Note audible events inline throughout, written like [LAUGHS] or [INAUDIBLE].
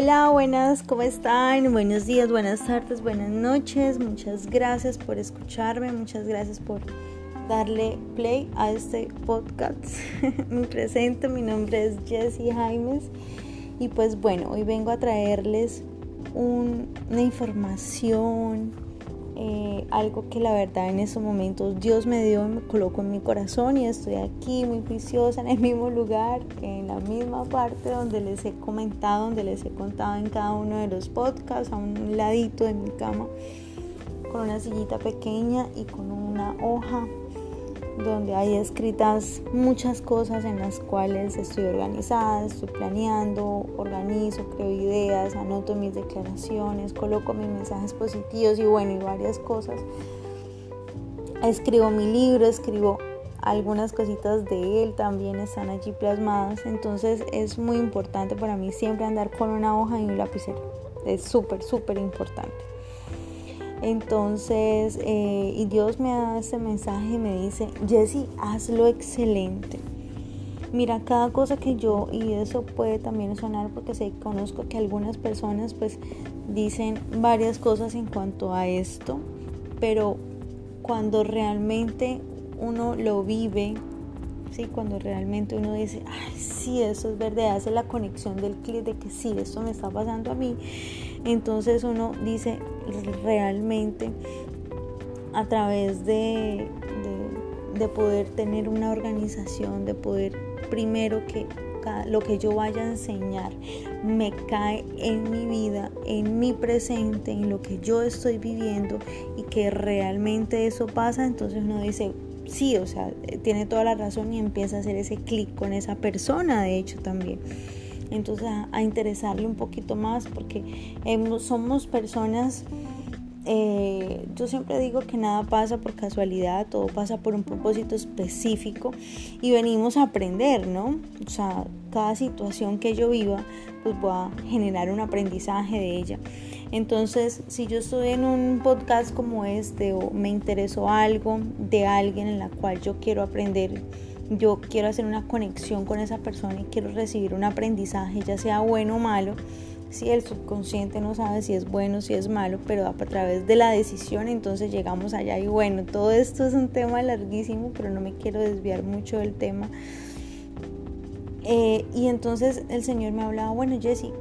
Hola, buenas, ¿cómo están? Buenos días, buenas tardes, buenas noches. Muchas gracias por escucharme, muchas gracias por darle play a este podcast. [LAUGHS] Me presento, mi nombre es Jessie Jaimes y pues bueno, hoy vengo a traerles una información, eh, algo que la verdad en estos momentos Dios me dio y me colocó en mi corazón y estoy aquí muy juiciosa en el mismo lugar, en la misma parte donde les he comentado, donde les he contado en cada uno de los podcasts, a un ladito de mi cama, con una sillita pequeña y con una hoja donde hay escritas muchas cosas en las cuales estoy organizada, estoy planeando, organizo, creo ideas, anoto mis declaraciones, coloco mis mensajes positivos y bueno, y varias cosas. Escribo mi libro, escribo algunas cositas de él también están allí plasmadas, entonces es muy importante para mí siempre andar con una hoja y un lapicero. Es súper, súper importante. Entonces, eh, y Dios me da este mensaje y me dice, Jesse, hazlo excelente. Mira, cada cosa que yo, y eso puede también sonar porque sé, conozco que algunas personas pues dicen varias cosas en cuanto a esto, pero cuando realmente uno lo vive, ¿sí? cuando realmente uno dice, ay, sí, eso es verdad, hace la conexión del clic de que sí, esto me está pasando a mí, entonces uno dice realmente a través de, de, poder tener una organización, de poder primero que lo que yo vaya a enseñar me cae en mi vida, en mi presente, en lo que yo estoy viviendo y que realmente eso pasa, entonces uno dice, sí, o sea, tiene toda la razón y empieza a hacer ese clic con esa persona, de hecho también entonces a, interesarle un poquito más porque somos personas eh, yo siempre digo que nada pasa por casualidad, todo pasa por un propósito específico y venimos a aprender, ¿no? O sea, cada situación que yo viva, pues voy a generar un aprendizaje de ella. Entonces, si yo estoy en un podcast como este o me interesó algo de alguien en la cual yo quiero aprender, yo quiero hacer una conexión con esa persona y quiero recibir un aprendizaje, ya sea bueno o malo, si el subconsciente no sabe si es bueno, si es malo, pero a través de la decisión entonces llegamos allá y bueno, todo esto es un tema larguísimo, pero no me quiero desviar mucho del tema. Eh, y entonces el Señor me hablaba, bueno Jesse,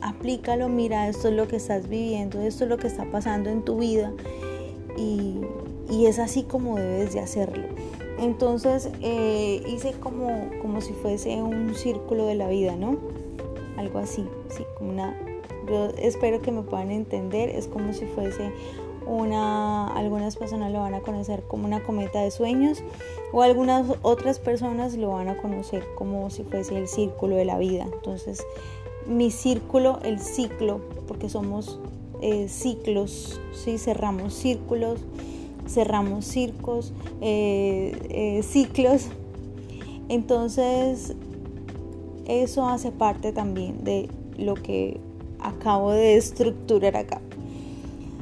aplícalo, mira, esto es lo que estás viviendo, esto es lo que está pasando en tu vida y es así como debes de hacerlo. Entonces eh, hice como, como si fuese un círculo de la vida, ¿no? Algo así, sí, como una... Espero que me puedan entender, es como si fuese una, algunas personas lo van a conocer como una cometa de sueños o algunas otras personas lo van a conocer como si fuese el círculo de la vida. Entonces, mi círculo, el ciclo, porque somos eh, ciclos, ¿sí? cerramos círculos cerramos circos, eh, eh, ciclos. Entonces, eso hace parte también de lo que acabo de estructurar acá.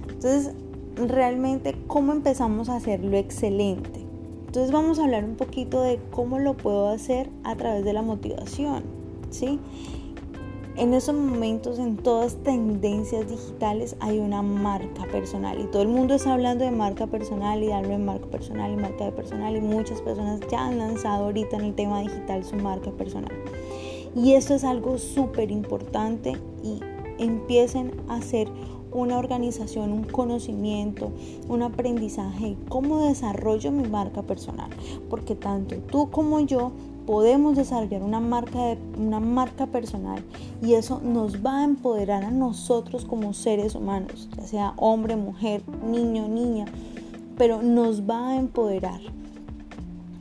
Entonces, realmente, ¿cómo empezamos a hacerlo excelente? Entonces vamos a hablar un poquito de cómo lo puedo hacer a través de la motivación, ¿sí? En esos momentos, en todas tendencias digitales, hay una marca personal y todo el mundo está hablando de marca personal y darlo en marca personal y marca de personal y muchas personas ya han lanzado ahorita en el tema digital su marca personal. Y esto es algo súper importante y empiecen a hacer una organización, un conocimiento, un aprendizaje, cómo desarrollo mi marca personal, porque tanto tú como yo podemos desarrollar una marca, de, una marca personal y eso nos va a empoderar a nosotros como seres humanos, ya sea hombre, mujer, niño, niña, pero nos va a empoderar.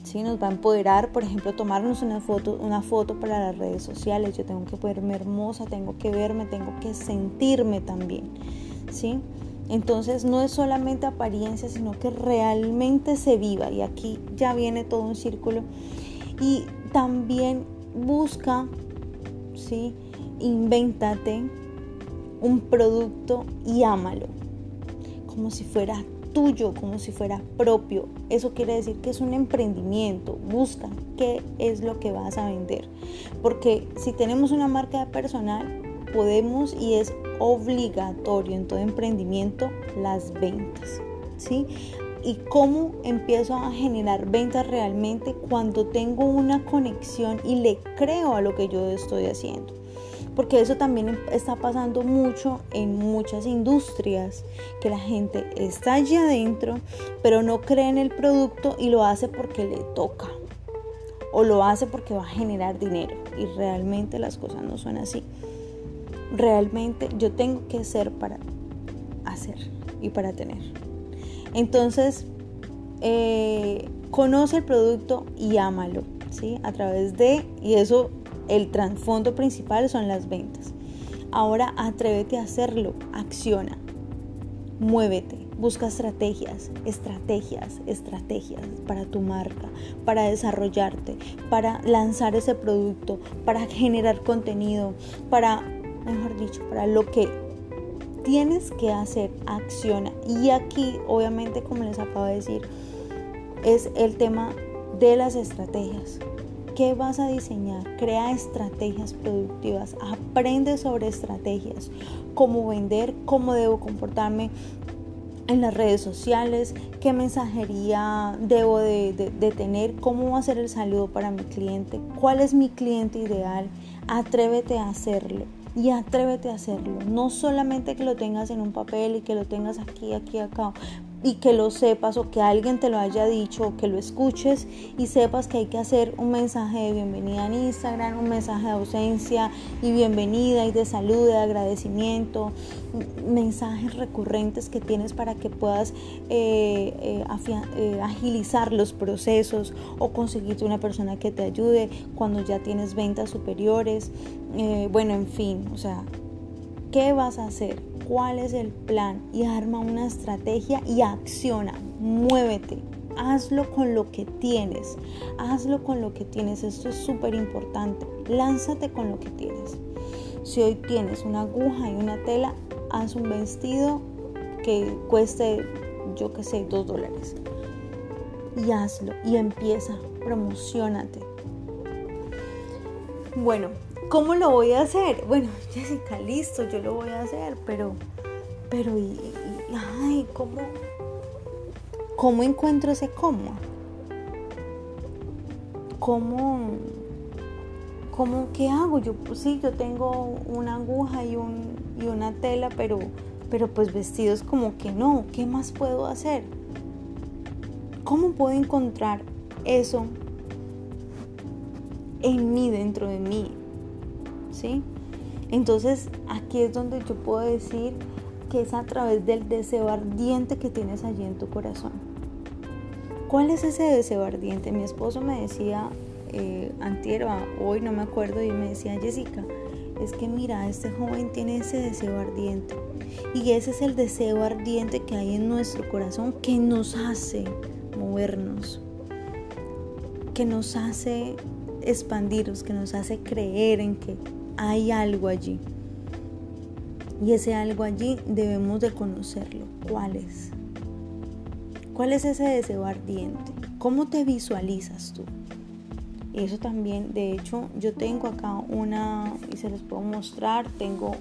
¿sí? Nos va a empoderar, por ejemplo, tomarnos una foto, una foto para las redes sociales. Yo tengo que verme hermosa, tengo que verme, tengo que sentirme también. ¿sí? Entonces no es solamente apariencia, sino que realmente se viva. Y aquí ya viene todo un círculo y también busca, ¿sí? Invéntate un producto y ámalo, como si fuera tuyo, como si fuera propio. Eso quiere decir que es un emprendimiento. Busca qué es lo que vas a vender. Porque si tenemos una marca personal, podemos y es obligatorio en todo emprendimiento las ventas. ¿sí? ¿Y cómo empiezo a generar ventas realmente cuando tengo una conexión y le creo a lo que yo estoy haciendo? porque eso también está pasando mucho en muchas industrias, que la gente está allí adentro, pero no cree en el producto y lo hace porque le toca, o lo hace porque va a generar dinero, y realmente las cosas no son así. Realmente yo tengo que ser para hacer y para tener. Entonces, eh, conoce el producto y ámalo, ¿sí? A través de, y eso el trasfondo principal son las ventas. Ahora atrévete a hacerlo, acciona, muévete, busca estrategias, estrategias, estrategias para tu marca, para desarrollarte, para lanzar ese producto, para generar contenido, para, mejor dicho, para lo que tienes que hacer, acciona. Y aquí, obviamente, como les acabo de decir, es el tema de las estrategias. ¿Qué vas a diseñar? Crea estrategias productivas, aprende sobre estrategias, cómo vender, cómo debo comportarme en las redes sociales, qué mensajería debo de, tener, cómo va a ser el saludo para mi cliente, cuál es mi cliente ideal. Atrévete a hacerlo y atrévete a hacerlo. No solamente que lo tengas en un papel y que lo tengas aquí, aquí, acá, y que lo sepas o que alguien te lo haya dicho o que lo escuches y sepas que hay que hacer un mensaje de bienvenida en Instagram, un mensaje de ausencia y bienvenida y de salud, de agradecimiento, mensajes recurrentes que tienes para que puedas eh, eh, eh, agilizar los procesos o conseguirte una persona que te ayude cuando ya tienes ventas superiores. bueno, en fin, o sea, ¿qué vas a hacer? Cuál es el plan y arma una estrategia y acciona, muévete. Hazlo con lo que tienes, hazlo con lo que tienes, esto es súper importante, lánzate con lo que tienes. Si hoy tienes una aguja y una tela, haz un vestido que cueste, yo que sé, dos dólares. Y hazlo y empieza, promocionate. Bueno, ¿Cómo lo voy a hacer? Bueno, [LAUGHS] Jessica, listo, yo lo voy a hacer, pero, pero, y, ay, ¿cómo, ¿cómo encuentro ese cómo? ¿Cómo, cómo, qué hago? Yo, pues sí, yo tengo una aguja y, un, y una tela, pero, pero pues vestidos como que no, ¿qué más puedo hacer? ¿Cómo puedo encontrar eso en mí, dentro de mí? ¿sí? Entonces aquí es donde yo puedo decir que es a través del deseo ardiente que tienes allí en tu corazón. ¿Cuál es ese deseo ardiente? Mi esposo me decía, eh, hoy no me acuerdo, y me decía, Jessica, es que mira, este joven tiene ese deseo ardiente. Y ese es el deseo ardiente que hay en nuestro corazón que nos hace movernos, que nos hace expandirnos, que nos hace creer en que hay algo allí. Y ese algo allí debemos de conocerlo. ¿Cuál es? ¿Cuál es ese deseo ardiente? ¿Cómo te visualizas tú? Eso también, de hecho, yo tengo acá una, y se los puedo mostrar, tengo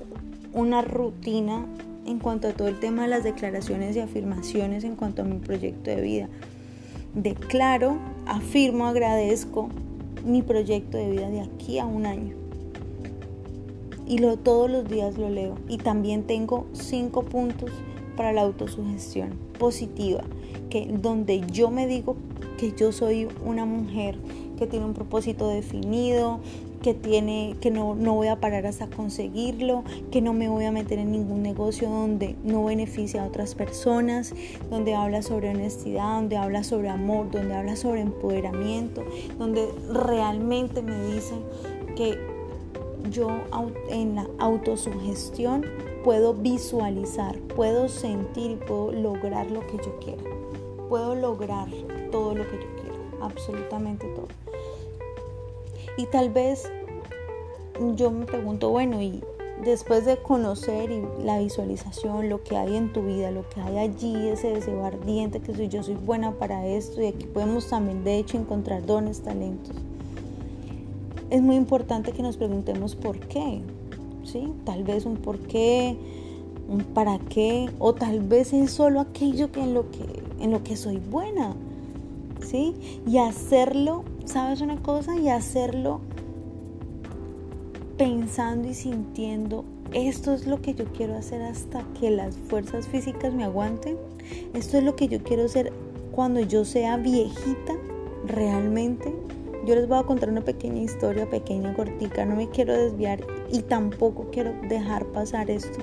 una rutina en cuanto a todo el tema de las declaraciones y afirmaciones en cuanto a mi proyecto de vida. Declaro, afirmo, agradezco mi proyecto de vida de aquí a un año y lo, todos los días lo leo. Y también tengo cinco puntos para la autosugestión positiva, que donde yo me digo que yo soy una mujer que tiene un propósito definido, que tiene que no, no voy a parar hasta conseguirlo, que no me voy a meter en ningún negocio donde no beneficia a otras personas, donde habla sobre honestidad, donde habla sobre amor, donde habla sobre empoderamiento, donde realmente me dice que yo en la autosugestión puedo visualizar, puedo sentir y puedo lograr lo que yo quiera. Puedo lograr todo lo que yo quiero, absolutamente todo. Y tal vez yo me pregunto, bueno, y después de conocer y la visualización, lo que hay en tu vida, lo que hay allí, ese deseo ardiente que soy, yo soy buena para esto y aquí podemos también de hecho encontrar dones, talentos es muy importante que nos preguntemos por qué. ¿sí? Tal vez un por qué, un para qué, o tal vez es solo aquello que en lo que, en lo que soy buena, ¿sí? Y hacerlo, ¿sabes una cosa? Y hacerlo pensando y sintiendo, esto es lo que yo quiero hacer hasta que las fuerzas físicas me aguanten, esto es lo que yo quiero hacer cuando yo sea viejita realmente. Yo les voy a contar una pequeña historia, pequeña, cortica, no me quiero desviar y tampoco quiero dejar pasar esto.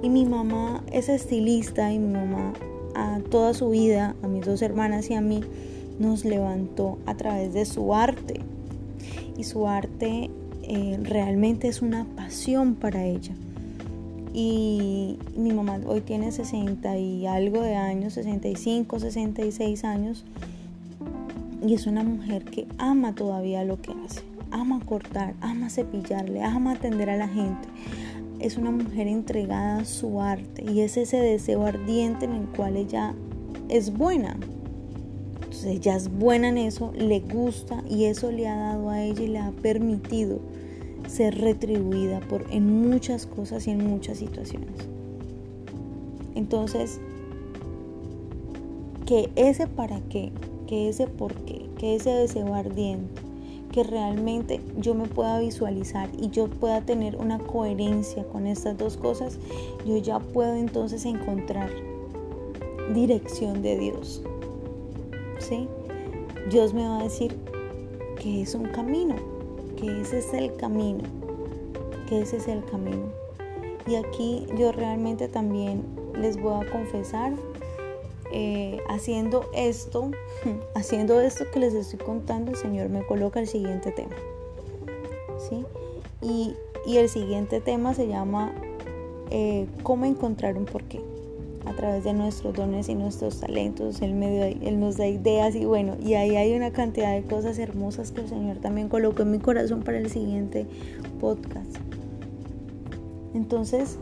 Y mi mamá es estilista y mi mamá a toda su vida, a mis dos hermanas y a mí, nos levantó a través de su arte. Y su arte eh, realmente es una pasión para ella. Y mi mamá hoy tiene 60 y algo de años, 65, 66 años. Y es una mujer que ama todavía lo que hace. Ama cortar, ama cepillarle, ama atender a la gente. Es una mujer entregada a su arte y es ese deseo ardiente en el cual ella es buena. Entonces ella es buena en eso, le gusta y eso le ha dado a ella y le ha permitido ser retribuida por, en muchas cosas y en muchas situaciones. Entonces, que ese para qué, que ese por qué, que ese deseo ardiente, que realmente yo me pueda visualizar y yo pueda tener una coherencia con estas dos cosas, yo ya puedo entonces encontrar dirección de Dios. ¿Sí? Dios me va a decir que es un camino, que ese es el camino, que ese es el camino. Y aquí yo realmente también les voy a confesar, eh, haciendo esto, [LAUGHS] haciendo esto que les estoy contando, el Señor me coloca el siguiente tema. ¿sí? Y, el siguiente tema se llama eh, cómo encontrar un porqué a través de nuestros dones y nuestros talentos, él, nos da ideas y bueno, y ahí hay una cantidad de cosas hermosas que el Señor también colocó en mi corazón para el siguiente podcast. Entonces,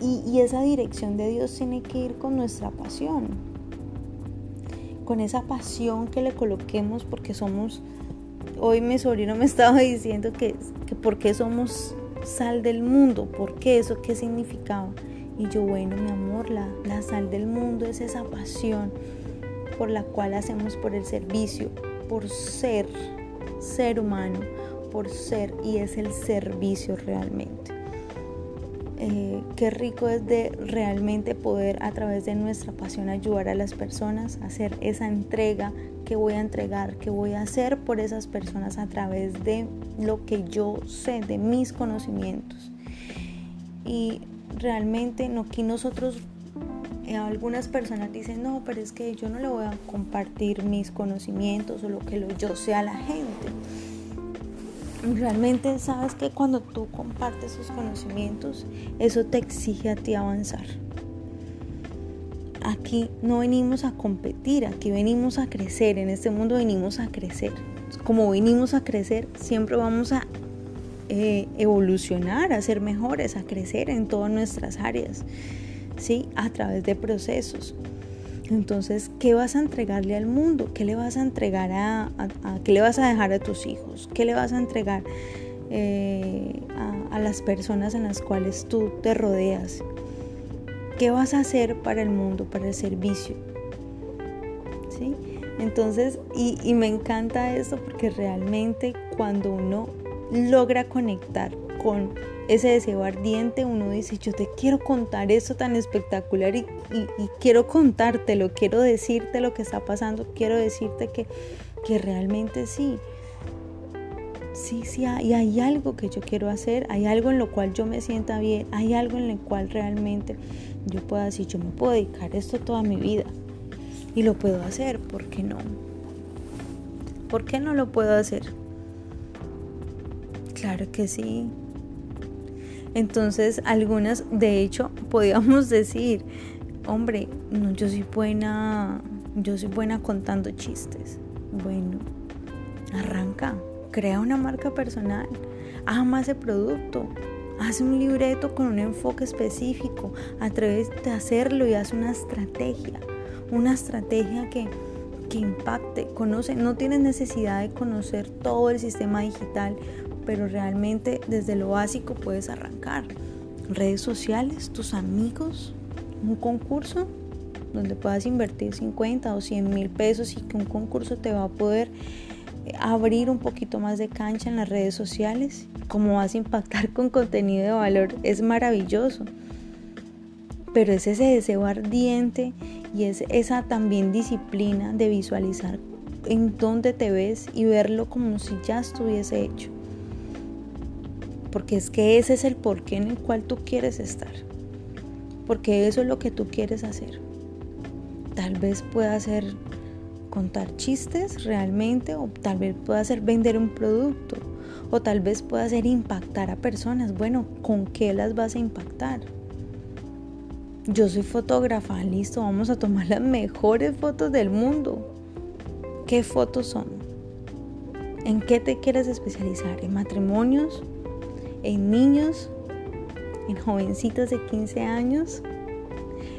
y, esa dirección de Dios tiene que ir con nuestra pasión, con esa pasión que le coloquemos porque somos, hoy mi sobrino me [LAUGHS] estaba diciendo que, que por qué somos sal del mundo, por qué eso, qué significaba. Y yo, bueno, mi amor, la, la sal del mundo es esa pasión por la cual hacemos por el servicio, por ser ser humano, por ser y es el servicio realmente. Eh, qué rico es de realmente poder a través de nuestra pasión ayudar a las personas, hacer esa entrega que voy a entregar, que voy a hacer por esas personas a través de lo que yo sé, de mis conocimientos. Y realmente no, aquí nosotros, eh, algunas personas dicen, no, pero es que yo no le voy a compartir mis conocimientos o lo que yo sé a la gente. Realmente sabes que cuando tú compartes tus conocimientos, eso te exige a ti avanzar. Aquí no venimos a competir, aquí venimos a crecer, en este mundo venimos a crecer. Como venimos a crecer, siempre vamos a eh, evolucionar, a ser mejores, a crecer en todas nuestras áreas, ¿sí? A través de procesos. Entonces, ¿qué vas a entregarle al mundo? ¿Qué le vas a entregar a, qué le vas a dejar a tus hijos? ¿Qué le vas a entregar eh, a, las personas en las cuales tú te rodeas? ¿Qué vas a hacer para el mundo, para el servicio? ¿Sí? Entonces, y, y, me encanta eso porque realmente cuando uno logra conectar con ese deseo ardiente, uno dice, yo te quiero contar eso tan espectacular y, quiero contártelo, quiero decirte lo que está pasando, quiero decirte que, que realmente sí. Sí, sí, hay, hay algo que yo quiero hacer, hay algo en lo cual yo me sienta bien, hay algo en lo cual realmente yo puedo decir, yo me puedo dedicar esto toda mi vida y lo puedo hacer, ¿por qué no? ¿Por qué no lo puedo hacer? Claro que sí. Entonces, algunas, de hecho, [LAUGHS] podíamos decir, hombre, no, yo soy buena, yo soy buena contando chistes. Bueno, arranca, crea una marca personal, ama ese producto, haz un libreto con un enfoque específico, atrévete a hacerlo y haz una estrategia, una estrategia que, que impacte, conoce, no tienes necesidad de conocer todo el sistema digital, pero realmente desde lo básico puedes arrancar. Redes sociales, tus amigos, un concurso donde puedas invertir 50 o 100 mil pesos y que un concurso te va a poder eh, abrir un poquito más de cancha en las redes sociales. Cómo vas a impactar con contenido de valor es maravilloso. Pero es ese deseo ardiente y es esa también disciplina de visualizar en dónde te ves y verlo como si ya estuviese hecho. Porque es que ese es el porqué en el cual tú quieres estar. Porque eso es lo que tú quieres hacer. Tal vez pueda ser contar chistes realmente o tal vez pueda ser vender un producto o tal vez pueda ser impactar a personas. Bueno, ¿con qué las vas a impactar? Yo soy fotógrafa, listo, vamos a tomar las mejores fotos del mundo. ¿Qué fotos son? ¿En qué te quieres especializar? ¿En matrimonios? ¿En niños? ¿En jovencitas de 15 años?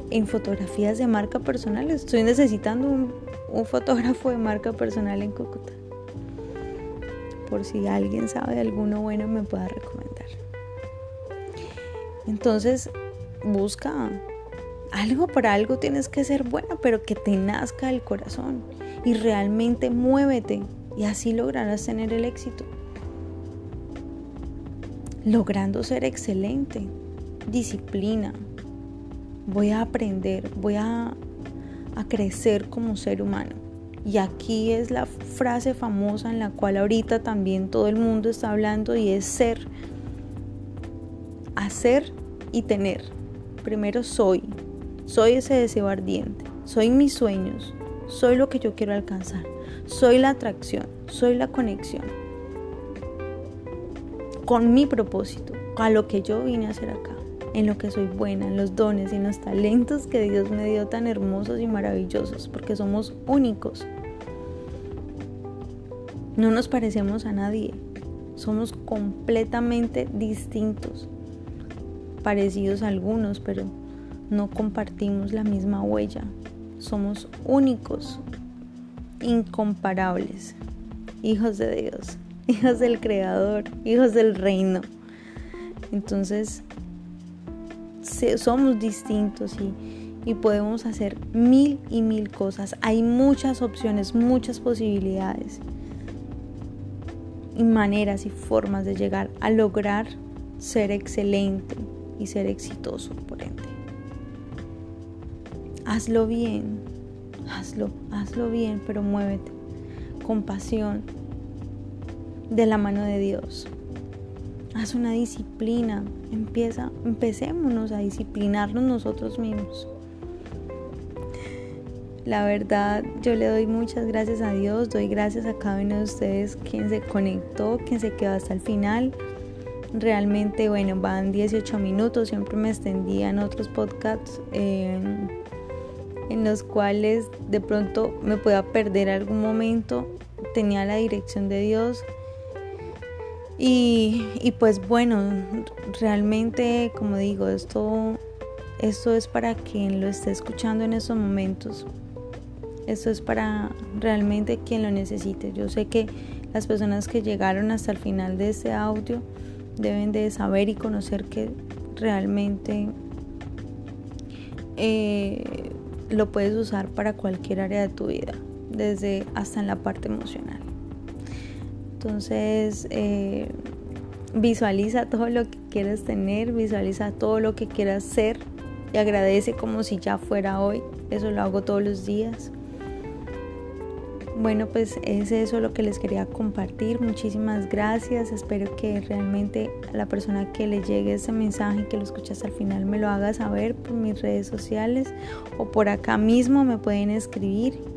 ¿En fotografías de marca personal? Estoy necesitando un, fotógrafo de marca personal en Cúcuta. Por si alguien sabe de alguno bueno me pueda recomendar. Entonces, busca algo para algo tienes que ser bueno, pero que te nazca el corazón y realmente muévete y así lograrás tener el éxito. Logrando ser excelente, disciplina. Voy a aprender, voy a, a crecer como ser humano. Y aquí es la frase famosa en la cual ahorita también todo el mundo está hablando y es ser, hacer y tener. Primero soy, soy ese deseo ardiente, soy mis sueños, soy lo que yo quiero alcanzar, soy la atracción, soy la conexión con mi propósito, a lo que yo vine a hacer acá, en lo que soy buena, en los dones y en los talentos que Dios me dio tan hermosos y maravillosos, porque somos únicos. No nos parecemos a nadie, somos completamente distintos, parecidos a algunos, pero no compartimos la misma huella. Somos únicos, incomparables, hijos de Dios, [LAUGHS] hijos del Creador, hijos del reino. Entonces, somos distintos y, podemos hacer mil y mil cosas. Hay muchas opciones, muchas posibilidades y maneras y formas de llegar a lograr ser excelente y ser exitoso, por ende hazlo bien, hazlo, hazlo bien, pero muévete con pasión de la mano de Dios. Haz una disciplina, empieza, empecémonos a disciplinarnos nosotros mismos. La verdad, yo le doy muchas gracias a Dios, doy gracias a cada uno de ustedes quien se conectó, quien se quedó hasta el final. Realmente, bueno, van 18 minutos, siempre me extendía en otros podcasts. Eh, en los cuales de pronto me pueda perder algún momento, tenía la dirección de Dios. Y, pues bueno, realmente como digo, esto, esto es para quien lo esté escuchando en estos momentos. Esto es para realmente quien lo necesite. Yo sé que las personas que llegaron hasta el final de este audio deben de saber y conocer que realmente eh, lo puedes usar para cualquier área de tu vida, desde hasta en la parte emocional. Entonces, eh, visualiza todo lo que quieres tener, visualiza todo lo que quieras ser y agradece como si ya fuera hoy. Eso lo hago todos los días. Bueno, pues es eso lo que les quería compartir. Muchísimas gracias. Espero que realmente la persona que le llegue ese mensaje, que lo escuchas al final, me lo haga saber por mis redes sociales o por acá mismo me pueden escribir.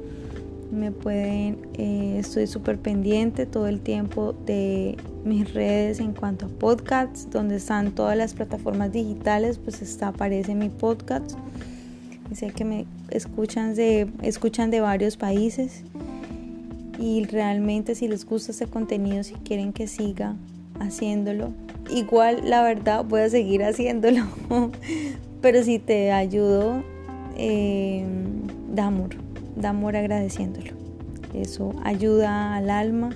Me pueden, eh, estoy súper pendiente todo el tiempo de mis redes en cuanto a podcasts, donde están todas las plataformas digitales, pues está, aparece mi podcast. sé que me escuchan de, escuchan de varios países. Y realmente si les gusta este contenido, si quieren que siga haciéndolo, igual la verdad voy a seguir [LAUGHS] haciéndolo, pero si te ayudo, eh, da amor, da amor agradeciéndolo. Eso ayuda al alma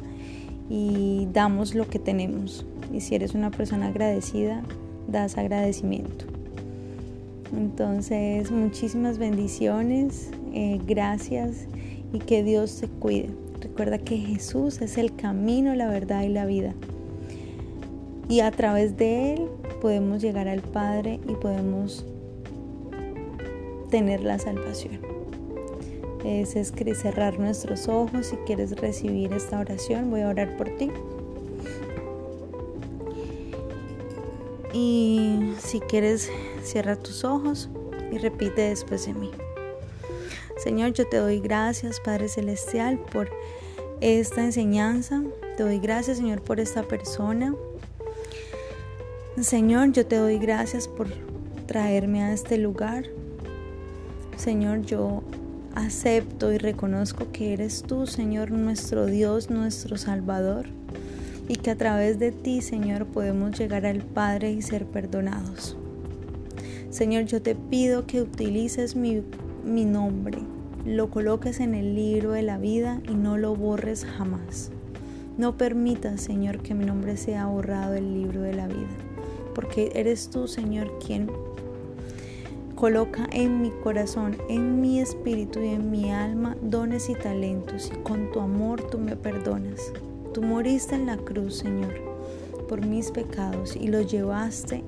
y damos lo que tenemos. Y si eres una persona agradecida, das agradecimiento. Entonces, muchísimas bendiciones, eh, gracias y que Dios te cuide. Recuerda que Jesús es el camino, la verdad y la vida. Y a través de Él podemos llegar al Padre y podemos tener la salvación. Es, cerrar nuestros ojos. Si quieres recibir esta oración, voy a orar por ti. Y si quieres, cierra tus ojos y repite después de mí. Señor, yo te doy gracias, Padre Celestial, por esta enseñanza. Te doy gracias, Señor, por esta persona. Señor, yo te doy gracias por traerme a este lugar. Señor, yo acepto y reconozco que eres tú, Señor, nuestro Dios, nuestro Salvador y que a través de ti, Señor, podemos llegar al Padre y ser perdonados. Señor, yo te pido que utilices mi, mi nombre, lo coloques en el libro de la vida y no lo borres jamás. No permitas, Señor, que mi nombre sea borrado del libro de la vida, porque eres tú, Señor, quien coloca en mi corazón, en mi espíritu y en mi alma dones y talentos y con tu amor tú me perdonas. Tú moriste en la cruz, Señor, por mis pecados y los llevaste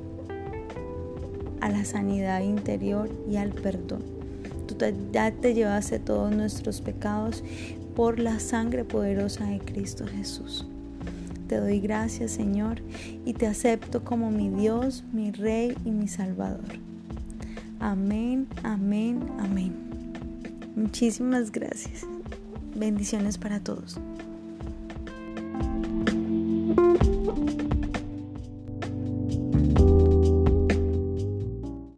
a la sanidad interior y al perdón. Tú ya te llevaste todos nuestros pecados por la sangre poderosa de Cristo Jesús. Te doy gracias, Señor, y te acepto como mi Dios, mi Rey y mi Salvador. Amén, amén, amén. Muchísimas gracias. Bendiciones para todos.